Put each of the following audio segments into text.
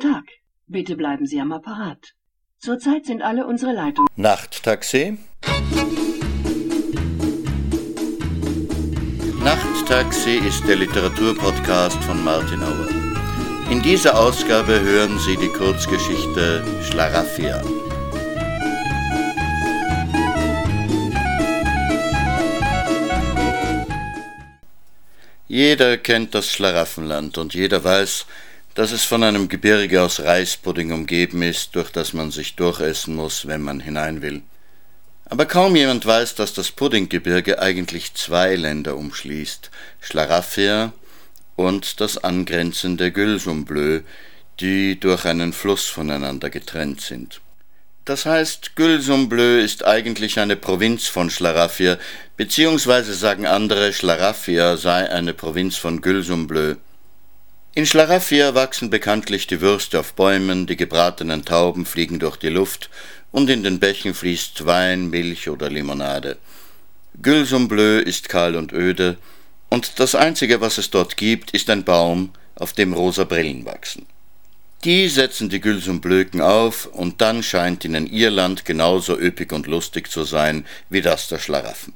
Tag. Bitte bleiben Sie am Apparat. Zurzeit sind alle unsere Leitungen. Nachttaxi? Nachttaxi ist der Literaturpodcast von Martin Auer. In dieser Ausgabe hören Sie die Kurzgeschichte Schlaraffia. Jeder kennt das Schlaraffenland und jeder weiß, dass es von einem Gebirge aus Reispudding umgeben ist, durch das man sich durchessen muss, wenn man hinein will. Aber kaum jemand weiß, dass das Puddinggebirge eigentlich zwei Länder umschließt, Schlaraffia und das angrenzende Gülsumblö, die durch einen Fluss voneinander getrennt sind. Das heißt, Gülsumblö ist eigentlich eine Provinz von Schlaraffia, beziehungsweise sagen andere, Schlaraffia sei eine Provinz von Gülsumblö. In Schlaraffia wachsen bekanntlich die Würste auf Bäumen, die gebratenen Tauben fliegen durch die Luft und in den Bächen fließt Wein, Milch oder Limonade. Gülsumblö ist kahl und öde, und das einzige, was es dort gibt, ist ein Baum, auf dem rosa Brillen wachsen. Die setzen die Gülsumblöken auf, und dann scheint ihnen ihr Land genauso üppig und lustig zu sein wie das der Schlaraffen.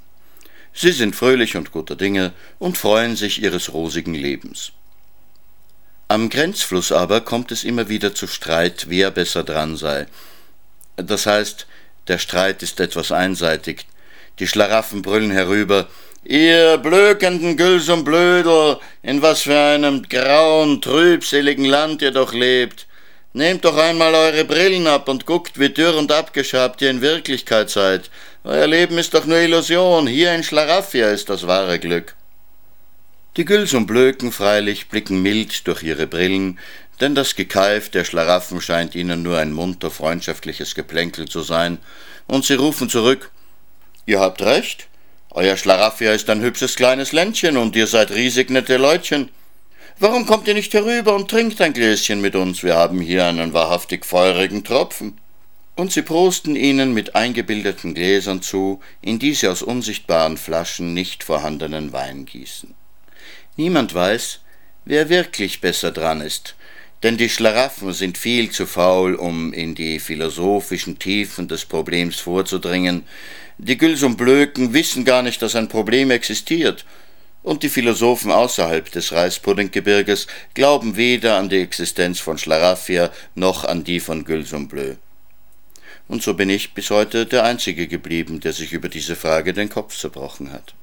Sie sind fröhlich und guter Dinge und freuen sich ihres rosigen Lebens. Am Grenzfluss aber kommt es immer wieder zu Streit, wer besser dran sei. Das heißt, der Streit ist etwas einseitig. Die Schlaraffen brüllen herüber, Ihr blökenden Gülsum Blödel, in was für einem grauen, trübseligen Land ihr doch lebt. Nehmt doch einmal eure Brillen ab und guckt, wie dürr und abgeschabt ihr in Wirklichkeit seid. Euer Leben ist doch nur Illusion, hier in Schlaraffia ist das wahre Glück. Die Gülsumblöken freilich blicken mild durch ihre Brillen, denn das Gekeif der Schlaraffen scheint ihnen nur ein munter freundschaftliches Geplänkel zu sein, und sie rufen zurück Ihr habt recht, euer Schlaraffia ist ein hübsches kleines Ländchen, und ihr seid riesig nette Leutchen. Warum kommt ihr nicht herüber und trinkt ein Gläschen mit uns? Wir haben hier einen wahrhaftig feurigen Tropfen. Und sie prosten ihnen mit eingebildeten Gläsern zu, in die sie aus unsichtbaren Flaschen nicht vorhandenen Wein gießen. Niemand weiß, wer wirklich besser dran ist, denn die Schlaraffen sind viel zu faul, um in die philosophischen Tiefen des Problems vorzudringen. Die Gülsumblöken wissen gar nicht, dass ein Problem existiert. Und die Philosophen außerhalb des Reispuddinggebirges glauben weder an die Existenz von Schlaraffia noch an die von Gülsumblö. Und so bin ich bis heute der Einzige geblieben, der sich über diese Frage den Kopf zerbrochen hat.